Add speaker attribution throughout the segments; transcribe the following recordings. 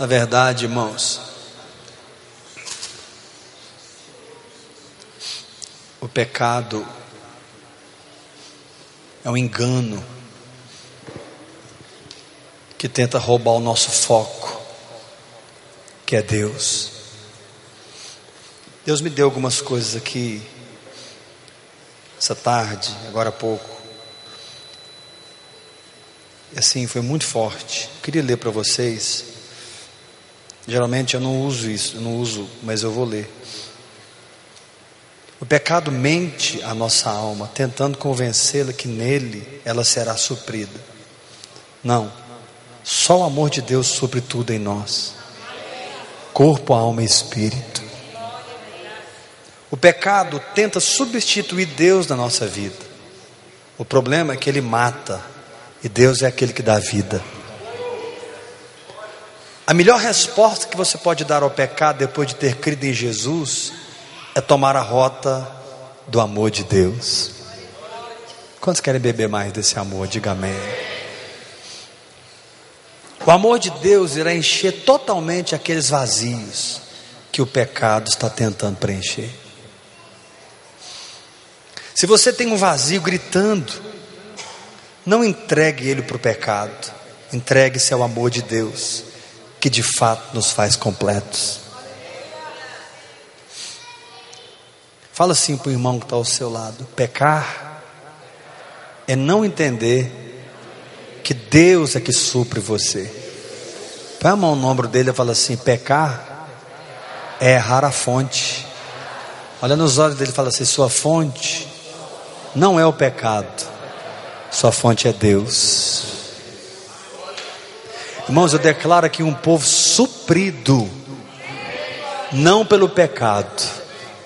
Speaker 1: Na verdade, irmãos, o pecado é um engano que tenta roubar o nosso foco, que é Deus. Deus me deu algumas coisas aqui essa tarde, agora há pouco. E assim, foi muito forte. Eu queria ler para vocês. Geralmente eu não uso isso, não uso, mas eu vou ler. O pecado mente a nossa alma, tentando convencê-la que nele ela será suprida. Não, só o amor de Deus supre tudo em nós corpo, alma e espírito. O pecado tenta substituir Deus na nossa vida. O problema é que ele mata e Deus é aquele que dá vida. A melhor resposta que você pode dar ao pecado depois de ter crido em Jesus é tomar a rota do amor de Deus. Quantos querem beber mais desse amor? Diga amém. O amor de Deus irá encher totalmente aqueles vazios que o pecado está tentando preencher. Se você tem um vazio gritando, não entregue ele para o pecado, entregue-se ao amor de Deus, que de fato nos faz completos. Fala assim para o irmão que está ao seu lado: pecar é não entender que Deus é que supre você. Põe a mão no ombro dele e fala assim: pecar é errar a fonte. Olha nos olhos dele e fala assim: sua fonte não é o pecado, sua fonte é Deus. Irmãos, eu declaro aqui um povo suprido, não pelo pecado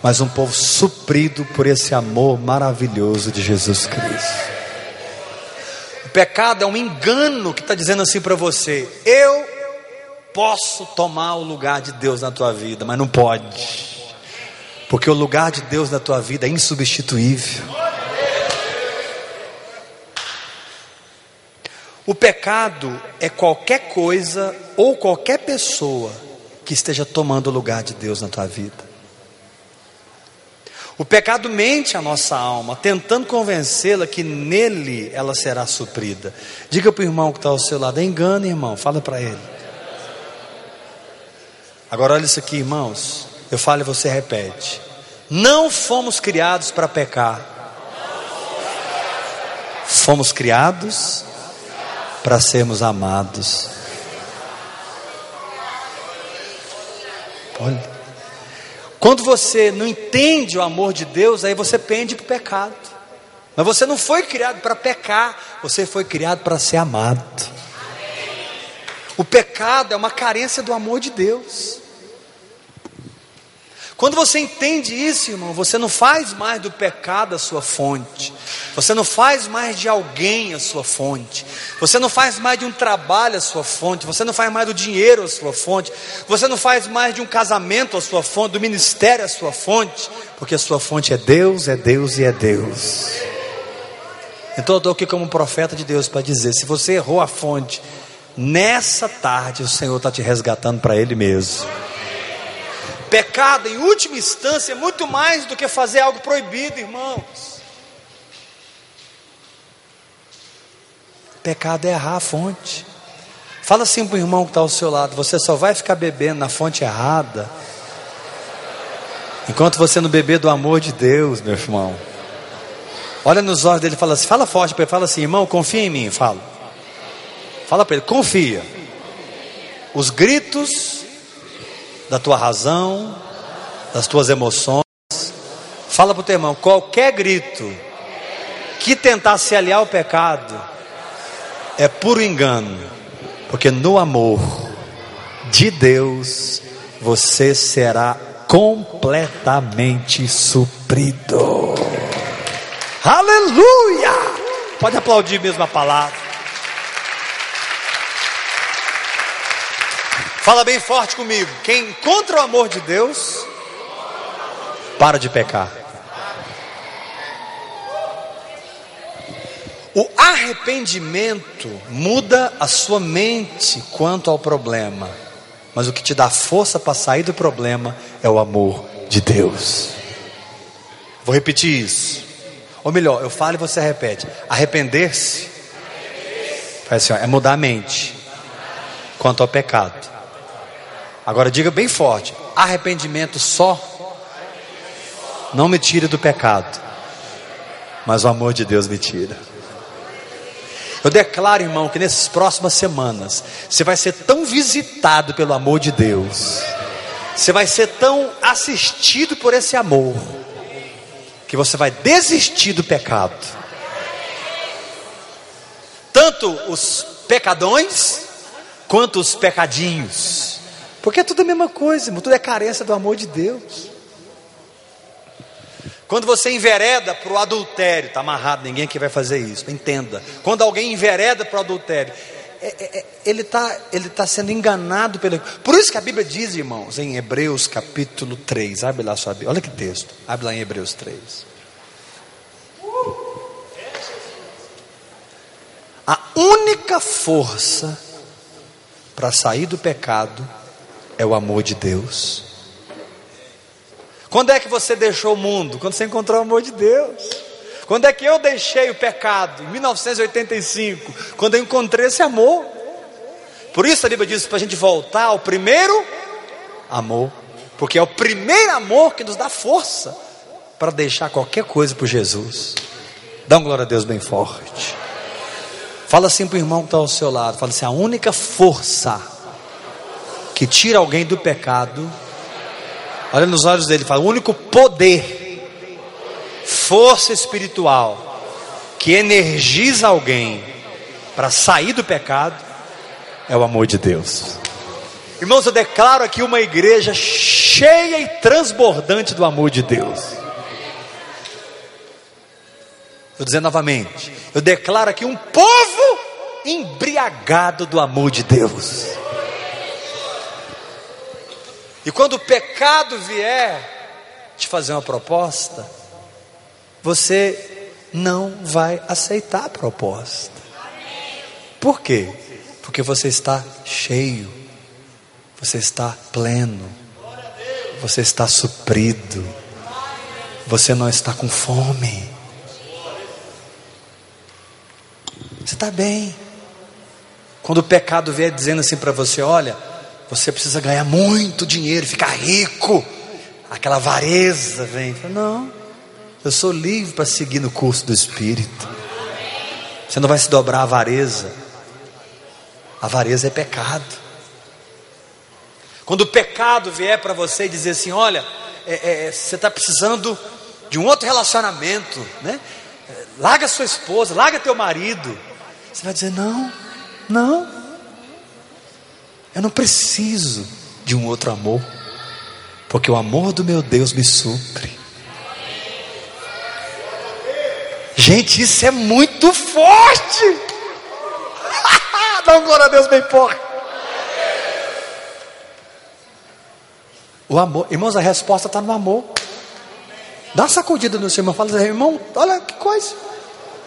Speaker 1: mas um povo suprido por esse amor maravilhoso de Jesus Cristo. O pecado é um engano que está dizendo assim para você: eu posso tomar o lugar de Deus na tua vida, mas não pode, porque o lugar de Deus na tua vida é insubstituível. O pecado é qualquer coisa ou qualquer pessoa que esteja tomando o lugar de Deus na tua vida. O pecado mente a nossa alma, tentando convencê-la que nele ela será suprida. Diga para o irmão que está ao seu lado: engano, irmão, fala para ele. Agora olha isso aqui, irmãos. Eu falo e você repete. Não fomos criados para pecar. Fomos criados para sermos amados. Olha. Quando você não entende o amor de Deus, aí você pende para o pecado. Mas você não foi criado para pecar, você foi criado para ser amado. O pecado é uma carência do amor de Deus. Quando você entende isso, irmão, você não faz mais do pecado a sua fonte, você não faz mais de alguém a sua fonte, você não faz mais de um trabalho a sua fonte, você não faz mais do dinheiro a sua fonte, você não faz mais de um casamento a sua fonte, do ministério a sua fonte, porque a sua fonte é Deus, é Deus e é Deus. Então eu estou aqui como profeta de Deus para dizer: se você errou a fonte, nessa tarde o Senhor está te resgatando para Ele mesmo. Pecado, em última instância, é muito mais do que fazer algo proibido, irmãos. Pecado é errar a fonte. Fala assim para o irmão que está ao seu lado: você só vai ficar bebendo na fonte errada, enquanto você não beber do amor de Deus, meu irmão. Olha nos olhos dele e fala assim: fala forte para ele, fala assim, irmão, confia em mim. Fala, fala para ele, confia. Os gritos da tua razão, das tuas emoções. Fala para o teu irmão: qualquer grito que tentar se aliar ao pecado é puro engano, porque no amor de Deus você será completamente suprido. Aleluia! Pode aplaudir mesmo a palavra. Fala bem forte comigo. Quem encontra o amor de Deus, para de pecar. O arrependimento muda a sua mente quanto ao problema. Mas o que te dá força para sair do problema é o amor de Deus. Vou repetir isso. Ou melhor, eu falo e você repete. Arrepender-se assim, é mudar a mente quanto ao pecado. Agora diga bem forte: arrependimento só não me tira do pecado, mas o amor de Deus me tira. Eu declaro, irmão, que nessas próximas semanas você vai ser tão visitado pelo amor de Deus, você vai ser tão assistido por esse amor, que você vai desistir do pecado. Tanto os pecadões, quanto os pecadinhos, porque é tudo a mesma coisa, tudo é carência do amor de Deus. Quando você envereda para o adultério, está amarrado, ninguém aqui vai fazer isso, entenda. Quando alguém envereda para o adultério, é, é, é ele está ele tá sendo enganado pelo. Por isso que a Bíblia diz, irmãos, em Hebreus capítulo 3, abre lá sua Bíblia, olha que texto, abre lá em Hebreus 3. A única força para sair do pecado é o amor de Deus. Quando é que você deixou o mundo? Quando você encontrou o amor de Deus. Quando é que eu deixei o pecado? Em 1985, quando eu encontrei esse amor. Por isso a Bíblia diz para a gente voltar ao primeiro amor, porque é o primeiro amor que nos dá força para deixar qualquer coisa por Jesus. Dá uma glória a Deus bem forte. Fala assim para o irmão que está ao seu lado: fala assim, a única força que tira alguém do pecado Olha nos olhos dele, fala: o único poder, força espiritual que energiza alguém para sair do pecado é o amor de Deus. Irmãos, eu declaro aqui uma igreja cheia e transbordante do amor de Deus. Vou dizer novamente, eu declaro aqui um povo embriagado do amor de Deus. E quando o pecado vier te fazer uma proposta, você não vai aceitar a proposta. Por quê? Porque você está cheio, você está pleno, você está suprido, você não está com fome. Você está bem. Quando o pecado vier dizendo assim para você: olha, você precisa ganhar muito dinheiro, ficar rico. Aquela avareza vem. Não, eu sou livre para seguir no curso do Espírito. Você não vai se dobrar a avareza. A avareza é pecado. Quando o pecado vier para você e dizer assim: olha, é, é, você está precisando de um outro relacionamento, né? Larga sua esposa, larga teu marido. Você vai dizer: não, não, eu não preciso de um outro amor, porque o amor do meu Deus me supre. Gente, isso é muito forte. Dá um glória a Deus bem forte. O amor, irmãos, a resposta está no amor. Dá sacudida no seu irmão, fala irmão, olha que coisa,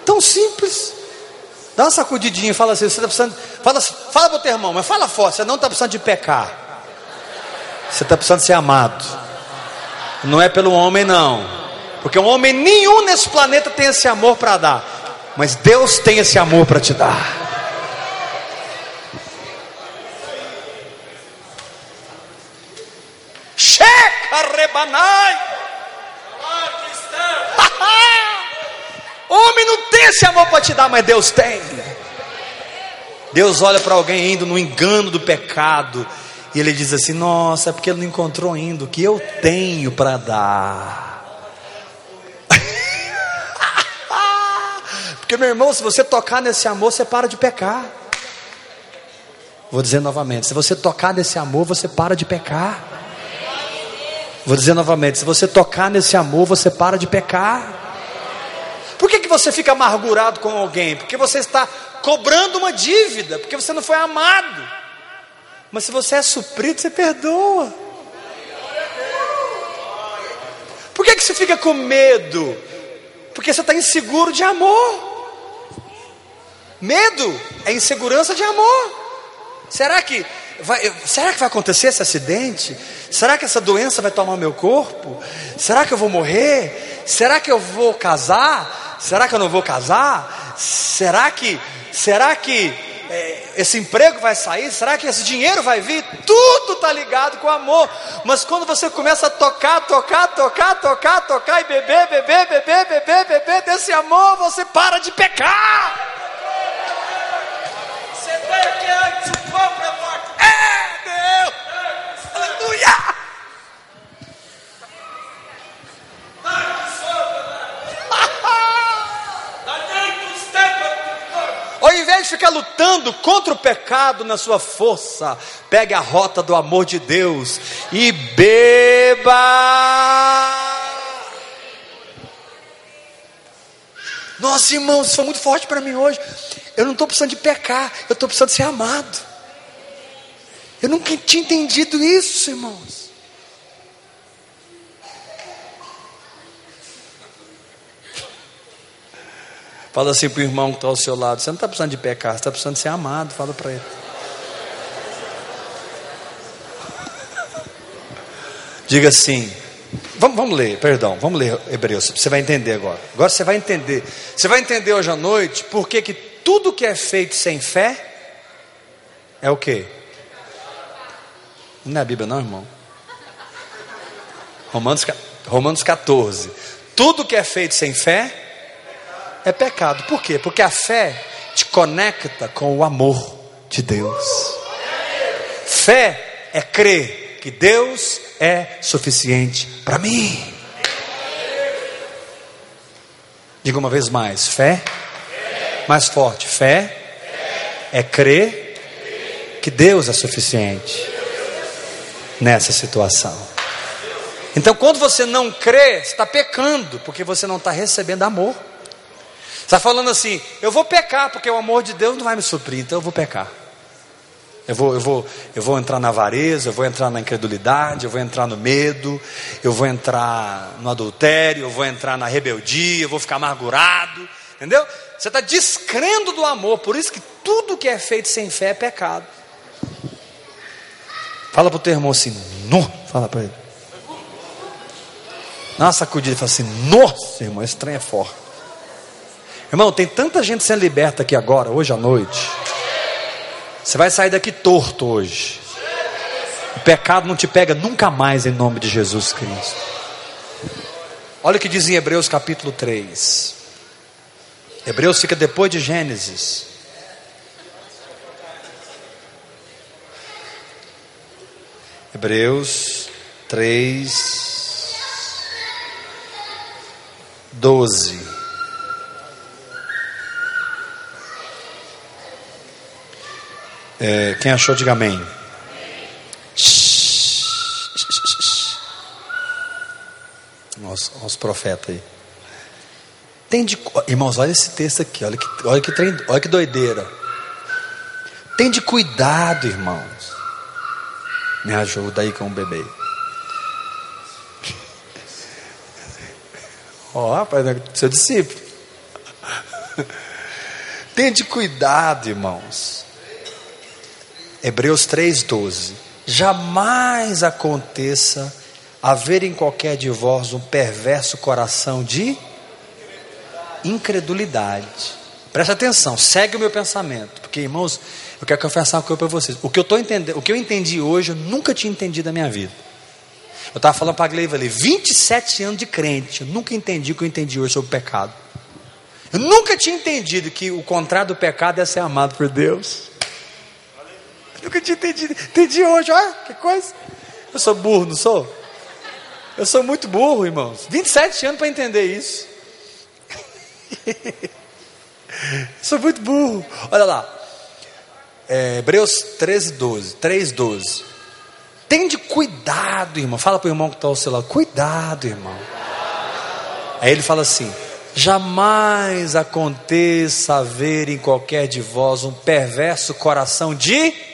Speaker 1: tão simples. Dá uma sacudidinha e fala assim: você está precisando. Fala, fala para o teu irmão, mas fala forte, você não está precisando de pecar. Você está precisando ser amado. Não é pelo homem, não. Porque um homem nenhum nesse planeta tem esse amor para dar. Mas Deus tem esse amor para te dar. Checa rebanai. Homem não tem esse amor para te dar, mas Deus tem. Deus olha para alguém indo no engano do pecado e ele diz assim: Nossa, é porque ele não encontrou ainda o que eu tenho para dar. porque, meu irmão, se você tocar nesse amor, você para de pecar. Vou dizer novamente: se você tocar nesse amor, você para de pecar. Vou dizer novamente: se você tocar nesse amor, você para de pecar. Você fica amargurado com alguém? Porque você está cobrando uma dívida, porque você não foi amado. Mas se você é suprido, você perdoa. Por que, que você fica com medo? Porque você está inseguro de amor. Medo é insegurança de amor. Será que vai, será que vai acontecer esse acidente? Será que essa doença vai tomar meu corpo? Será que eu vou morrer? Será que eu vou casar? Será que eu não vou casar? Será que, será que é, esse emprego vai sair? Será que esse dinheiro vai vir? Tudo está ligado com amor. Mas quando você começa a tocar, tocar, tocar, tocar, tocar e beber, beber, beber, beber, beber desse amor, você para de pecar. Você tem aqui antes o pão para morte. É Deus! Aleluia! Ao invés de ficar lutando contra o pecado na sua força, pegue a rota do amor de Deus e beba. Nossa, irmãos, isso foi muito forte para mim hoje. Eu não estou precisando de pecar, eu estou precisando de ser amado. Eu nunca tinha entendido isso, irmãos. Fala assim para o irmão que está ao seu lado: você não está precisando de pecar, você está precisando de ser amado. Fala para ele. Diga assim. Vamos, vamos ler, perdão, vamos ler Hebreus. Você vai entender agora. Agora você vai entender. Você vai entender hoje à noite porque que tudo que é feito sem fé é o que? Não é a Bíblia, não, irmão. Romanos, Romanos 14. Tudo que é feito sem fé é pecado. Por quê? Porque a fé te conecta com o amor de Deus. Fé é crer que Deus é suficiente para mim. Diga uma vez mais: fé, mais forte, fé é crer que Deus é suficiente nessa situação. Então, quando você não crê, está pecando, porque você não está recebendo amor. Está falando assim, eu vou pecar, porque o amor de Deus não vai me suprir, então eu vou pecar. Eu vou, eu vou, eu vou entrar na avareza, eu vou entrar na incredulidade, eu vou entrar no medo, eu vou entrar no adultério, eu vou entrar na rebeldia, eu vou ficar amargurado, entendeu? Você está descrendo do amor, por isso que tudo que é feito sem fé é pecado. Fala para o teu irmão assim, no, fala para ele. Dá uma sacudida e fala assim, nossa irmão, esse trem é forte. Irmão, tem tanta gente sendo liberta aqui agora, hoje à noite. Você vai sair daqui torto hoje. O pecado não te pega nunca mais em nome de Jesus Cristo. Olha o que diz em Hebreus capítulo 3. Hebreus fica depois de Gênesis. Hebreus 3, 12. É, quem achou, diga amém. Nossa, os profetas aí. Tem de, irmãos, olha esse texto aqui, olha que, olha que, trem, olha que doideira. Tem de cuidado, irmãos. Me ajuda aí com o bebê. Ó, oh, rapaz, é seu discípulo. Tem de cuidado, irmãos. Hebreus 3,12. Jamais aconteça haver em qualquer de vós um perverso coração de incredulidade. Presta atenção, segue o meu pensamento, porque irmãos, eu quero confessar uma coisa para vocês. O que eu tô entendendo, o que eu entendi hoje, eu nunca tinha entendido na minha vida. Eu estava falando para a Gleiva ali, 27 anos de crente, eu nunca entendi o que eu entendi hoje sobre o pecado. Eu nunca tinha entendido que o contrário do pecado é ser amado por Deus. Nunca tinha entendido. Entendi hoje, olha que coisa. Eu sou burro, não sou? Eu sou muito burro, irmãos. 27 anos para entender isso. sou muito burro. Olha lá. É, Hebreus 13, 12. 3, 12. Tende cuidado, irmão. Fala para o irmão que está ao seu lado. Cuidado, irmão. Aí ele fala assim: Jamais aconteça haver em qualquer de vós um perverso coração de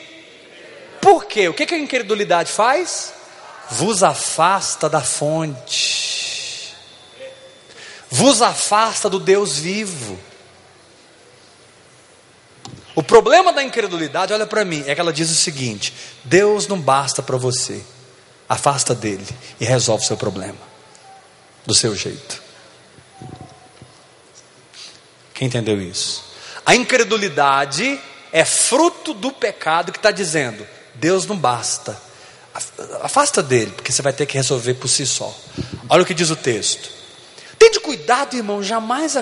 Speaker 1: por quê? O que, a incredulidade faz? Vos afasta da fonte, vos afasta do Deus vivo. O problema da incredulidade, olha para mim, é que ela diz o seguinte: Deus não basta para você, afasta dele e resolve o seu problema, do seu jeito. Quem entendeu isso? A incredulidade é fruto do pecado que está dizendo: Deus não basta, afasta dele, porque você vai ter que resolver por si só. Olha o que diz o texto. Tende cuidado, irmão, jamais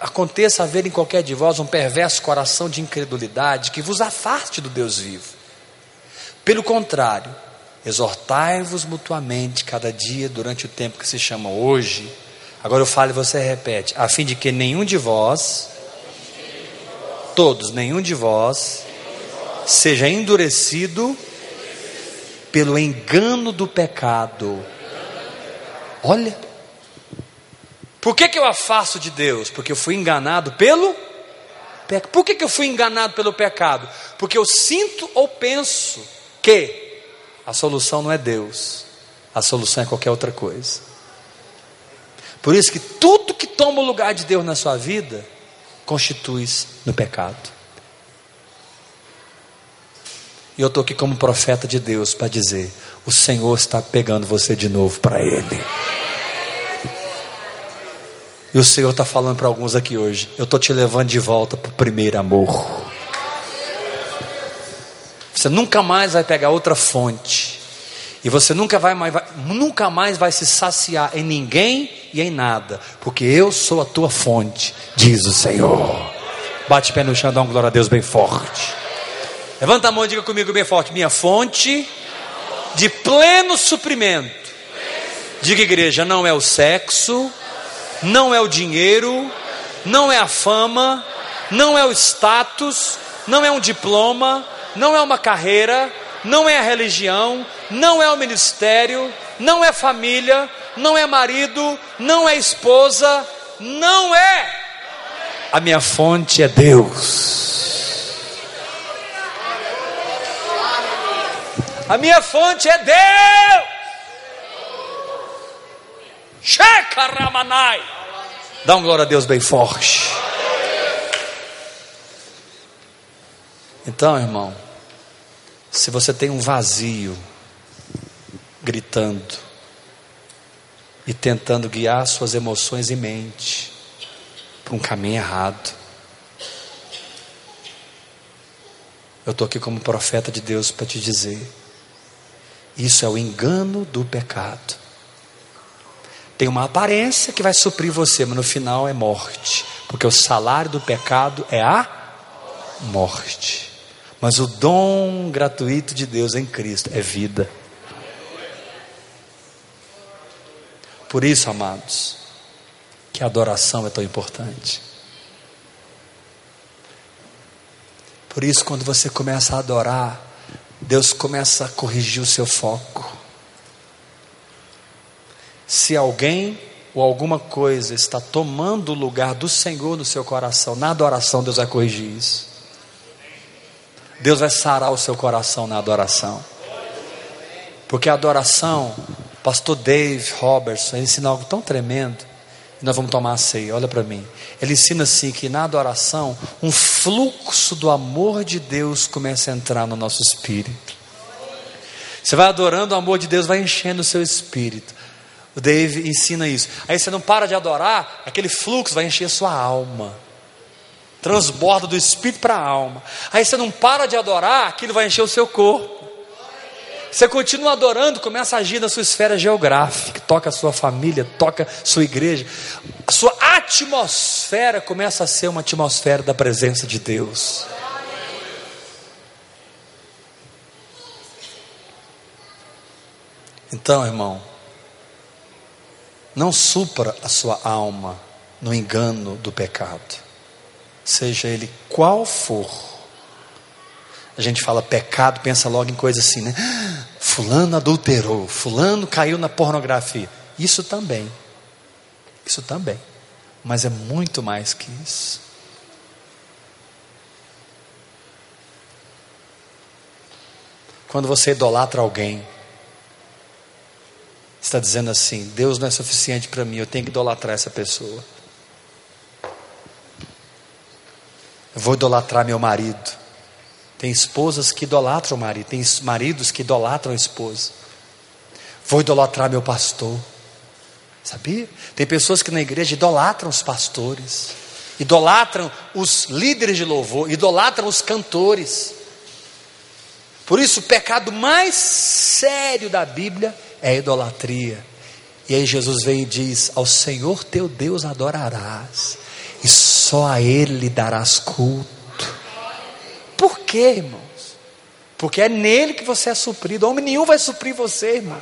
Speaker 1: aconteça haver em qualquer de vós um perverso coração de incredulidade que vos afaste do Deus vivo. Pelo contrário, exortai-vos mutuamente cada dia durante o tempo que se chama hoje. Agora eu falo e você repete, a fim de que nenhum de vós, todos, nenhum de vós, seja endurecido pelo engano do pecado. Olha, por que, que eu afasto de Deus? Porque eu fui enganado pelo pecado. Por que, que eu fui enganado pelo pecado? Porque eu sinto ou penso que a solução não é Deus, a solução é qualquer outra coisa. Por isso que tudo que toma o lugar de Deus na sua vida constitui no pecado. E eu estou aqui como profeta de Deus para dizer: o Senhor está pegando você de novo para Ele. E o Senhor está falando para alguns aqui hoje: eu estou te levando de volta para o primeiro amor. Você nunca mais vai pegar outra fonte. E você nunca, vai, mais, vai, nunca mais vai se saciar em ninguém e em nada. Porque eu sou a tua fonte, diz o Senhor. Bate pé no chão, dá uma glória a Deus bem forte. Levanta a mão e diga comigo bem forte: Minha fonte de pleno suprimento. Diga, igreja, não é o sexo não é o dinheiro, não é a fama, não é o status, não é um diploma, não é uma carreira, não é a religião, não é o ministério, não é família, não é marido, não é esposa, não é. A minha fonte é Deus. A minha fonte é Deus. Shekaramanai. Dá um glória a Deus bem forte. Então, irmão, se você tem um vazio gritando e tentando guiar suas emoções e mente para um caminho errado, eu estou aqui como profeta de Deus para te dizer: isso é o engano do pecado. Tem uma aparência que vai suprir você, mas no final é morte, porque o salário do pecado é a morte. Mas o dom gratuito de Deus em Cristo é vida. Por isso, amados, que a adoração é tão importante. Por isso, quando você começa a adorar, Deus começa a corrigir o seu foco. Se alguém ou alguma coisa está tomando o lugar do Senhor no seu coração, na adoração, Deus vai corrigir isso. Deus vai sarar o seu coração na adoração. Porque a adoração, pastor Dave Robertson, ensina algo tão tremendo. Nós vamos tomar a ceia, olha para mim. Ele ensina assim que na adoração, um fluxo do amor de Deus começa a entrar no nosso espírito. Você vai adorando, o amor de Deus vai enchendo o seu espírito. O Dave ensina isso. Aí você não para de adorar, aquele fluxo vai encher a sua alma. Transborda do espírito para a alma. Aí você não para de adorar, aquilo vai encher o seu corpo. Você continua adorando, começa a agir na sua esfera geográfica, toca a sua família, toca a sua igreja. A sua atmosfera começa a ser uma atmosfera da presença de Deus. Então, irmão, não supra a sua alma no engano do pecado, seja ele qual for. A gente fala pecado, pensa logo em coisa assim, né? Fulano adulterou, Fulano caiu na pornografia. Isso também, isso também, mas é muito mais que isso. Quando você idolatra alguém, está dizendo assim: Deus não é suficiente para mim, eu tenho que idolatrar essa pessoa. Eu vou idolatrar meu marido. Tem esposas que idolatram o marido, tem maridos que idolatram a esposa. Vou idolatrar meu pastor. Sabia? Tem pessoas que na igreja idolatram os pastores, idolatram os líderes de louvor, idolatram os cantores. Por isso, o pecado mais sério da Bíblia é a idolatria. E aí Jesus vem e diz: Ao Senhor teu Deus adorarás, e só a Ele darás culto. Por quê, irmãos? Porque é nele que você é suprido. Homem nenhum vai suprir você, irmão.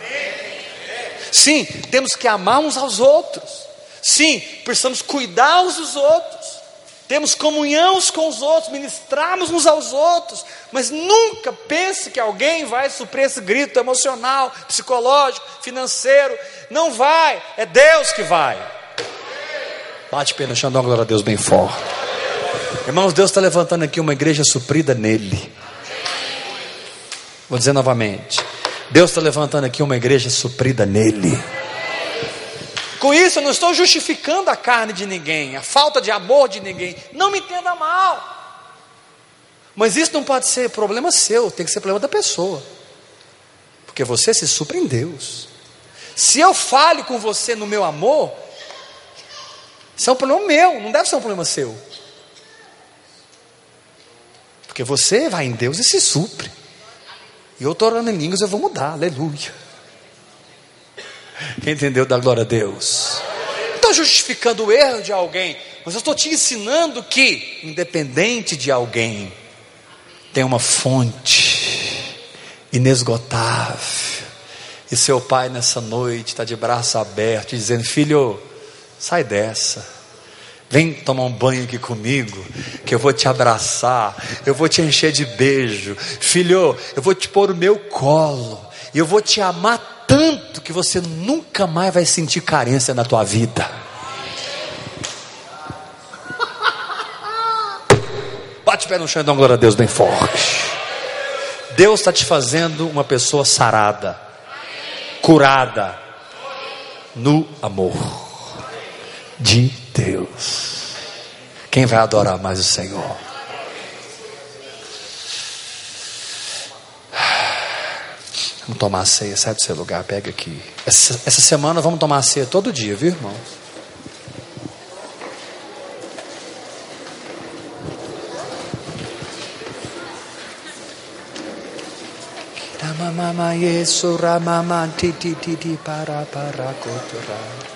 Speaker 1: Sim, temos que amar uns aos outros. Sim, precisamos cuidar uns dos outros. Temos comunhão com os outros, ministrarmos uns aos outros. Mas nunca pense que alguém vai suprir esse grito emocional, psicológico, financeiro. Não vai, é Deus que vai. Bate pena, chão, dá uma glória a Deus bem forte. Irmãos, Deus está levantando aqui uma igreja suprida nele. Vou dizer novamente. Deus está levantando aqui uma igreja suprida nele. Com isso, eu não estou justificando a carne de ninguém, a falta de amor de ninguém. Não me entenda mal. Mas isso não pode ser problema seu, tem que ser problema da pessoa. Porque você se supra em Deus. Se eu falho com você no meu amor, isso é um problema meu, não deve ser um problema seu. Porque você vai em Deus e se supre. E eu estou orando em línguas, eu vou mudar, aleluia. Quem entendeu, dá glória a Deus. Não estou justificando o erro de alguém, mas eu estou te ensinando que, independente de alguém, tem uma fonte inesgotável. E seu pai nessa noite está de braço aberto, dizendo: Filho, sai dessa. Vem tomar um banho aqui comigo, que eu vou te abraçar, eu vou te encher de beijo. Filho, eu vou te pôr o meu colo, e eu vou te amar tanto que você nunca mais vai sentir carência na tua vida. Bate o pé no chão e dá uma glória a Deus bem forte. Deus está te fazendo uma pessoa sarada, curada, no amor de Deus. Quem vai adorar mais o Senhor? Vamos tomar a ceia, sai do seu lugar, pega aqui. Essa, essa semana vamos tomar a ceia todo dia, viu, irmão? Ramamama yesu ramama para para kotora.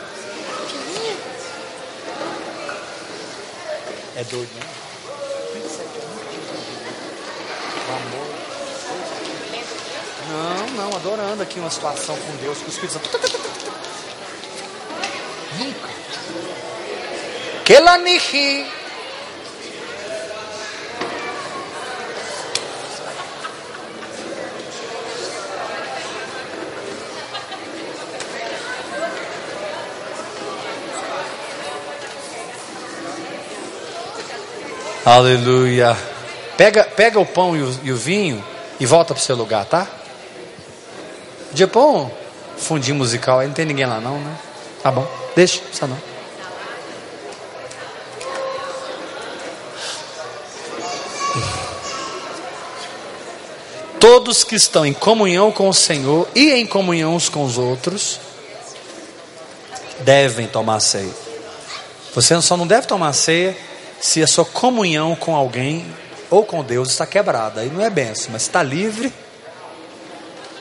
Speaker 1: É doido, né? Não, não, adorando aqui uma situação com Deus, com o Espírito Santo. Nunca. Que Aleluia. Pega, pega o pão e o, e o vinho e volta para o seu lugar, tá? De pão, fundinho musical, aí não tem ninguém lá não, né? Tá bom, deixa, só não. Todos que estão em comunhão com o Senhor e em comunhão uns com os outros, devem tomar ceia. Você só não deve tomar ceia se a sua comunhão com alguém ou com Deus está quebrada. Aí não é benção, mas está livre.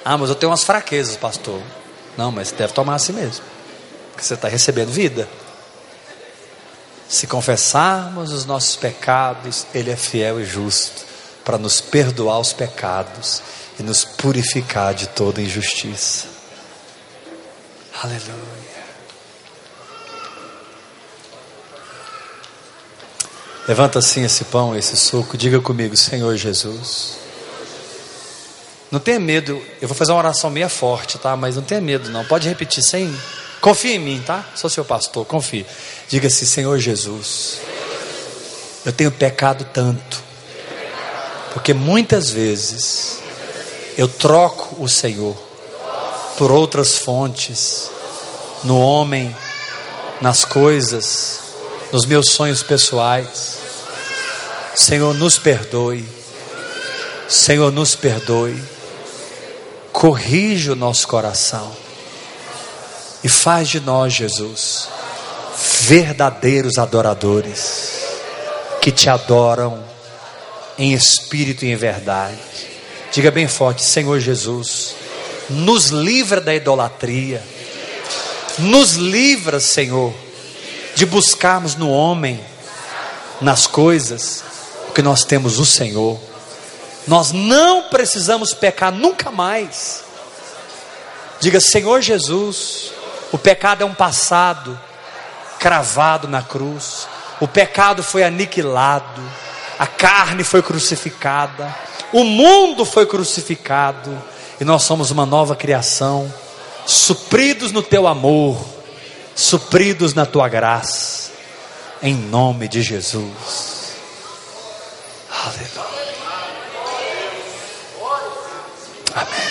Speaker 1: Ah, mas eu tenho umas fraquezas, pastor. Não, mas deve tomar assim mesmo. Porque você está recebendo vida. Se confessarmos os nossos pecados, Ele é fiel e justo para nos perdoar os pecados e nos purificar de toda injustiça. Aleluia. Levanta assim esse pão, esse suco, diga comigo, Senhor Jesus. Não tenha medo, eu vou fazer uma oração meia forte, tá? Mas não tenha medo, não. Pode repetir sem. Confia em mim, tá? Sou seu pastor, confie. Diga assim, Senhor Jesus. Eu tenho pecado tanto. Porque muitas vezes eu troco o Senhor por outras fontes, no homem, nas coisas, nos meus sonhos pessoais. Senhor, nos perdoe. Senhor, nos perdoe. Corrige o nosso coração. E faz de nós, Jesus, verdadeiros adoradores que te adoram em espírito e em verdade. Diga bem forte: Senhor Jesus, nos livra da idolatria, nos livra, Senhor, de buscarmos no homem, nas coisas, porque nós temos o Senhor. Nós não precisamos pecar nunca mais. Diga, Senhor Jesus, o pecado é um passado cravado na cruz, o pecado foi aniquilado, a carne foi crucificada, o mundo foi crucificado, e nós somos uma nova criação, supridos no teu amor, supridos na tua graça, em nome de Jesus. Aleluia. Amém.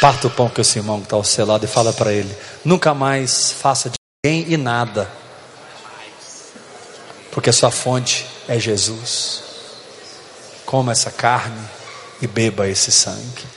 Speaker 1: Parta o pão que o seu irmão está ao seu lado e fala para ele: nunca mais faça de ninguém e nada, porque a sua fonte é Jesus. Coma essa carne e beba esse sangue.